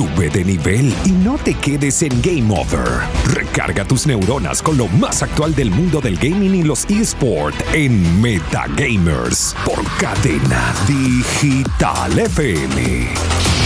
Sube de nivel y no te quedes en Game Over. Recarga tus neuronas con lo más actual del mundo del gaming y los eSports en Metagamers por Cadena Digital FM.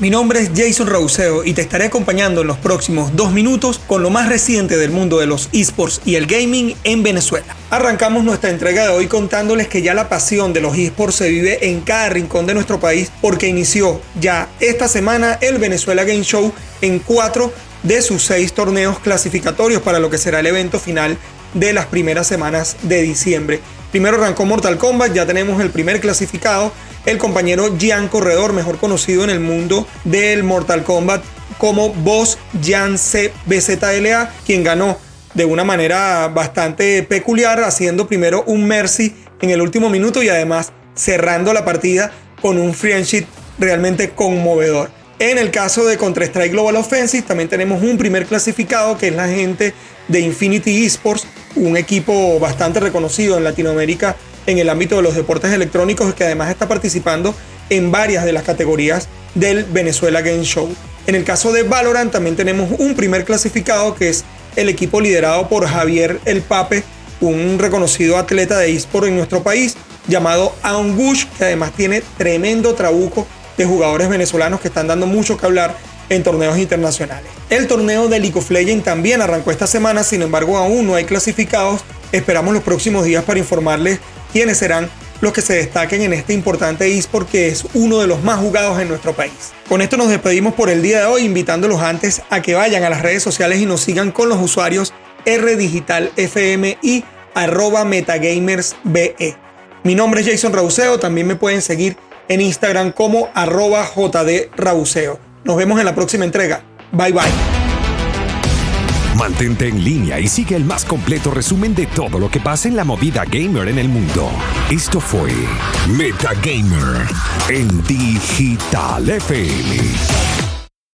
Mi nombre es Jason Rauseo y te estaré acompañando en los próximos dos minutos con lo más reciente del mundo de los esports y el gaming en Venezuela. Arrancamos nuestra entrega de hoy contándoles que ya la pasión de los esports se vive en cada rincón de nuestro país porque inició ya esta semana el Venezuela Game Show en cuatro de sus seis torneos clasificatorios para lo que será el evento final de las primeras semanas de diciembre. Primero arrancó Mortal Kombat, ya tenemos el primer clasificado el compañero Gian Corredor, mejor conocido en el mundo del Mortal Kombat como Boss Jan C. BZLA, quien ganó de una manera bastante peculiar, haciendo primero un Mercy en el último minuto y además cerrando la partida con un friendship realmente conmovedor. En el caso de Counter-Strike Global Offensive también tenemos un primer clasificado que es la gente de Infinity Esports, un equipo bastante reconocido en Latinoamérica en el ámbito de los deportes electrónicos que además está participando en varias de las categorías del Venezuela Game Show. En el caso de Valorant también tenemos un primer clasificado que es el equipo liderado por Javier El Pape, un reconocido atleta de eSport en nuestro país llamado Angush, que además tiene tremendo trabuco de jugadores venezolanos que están dando mucho que hablar en torneos internacionales. El torneo de League of Legends también arrancó esta semana, sin embargo aún no hay clasificados. Esperamos los próximos días para informarles quiénes serán los que se destaquen en este importante eSport que es uno de los más jugados en nuestro país. Con esto nos despedimos por el día de hoy, invitándolos antes a que vayan a las redes sociales y nos sigan con los usuarios rdigitalfm y arroba metagamersbe. Mi nombre es Jason Rauseo, también me pueden seguir en Instagram como arroba jdrauseo. Nos vemos en la próxima entrega. Bye bye. Mantente en línea y sigue el más completo resumen de todo lo que pasa en la movida gamer en el mundo. Esto fue Metagamer en Digital FM.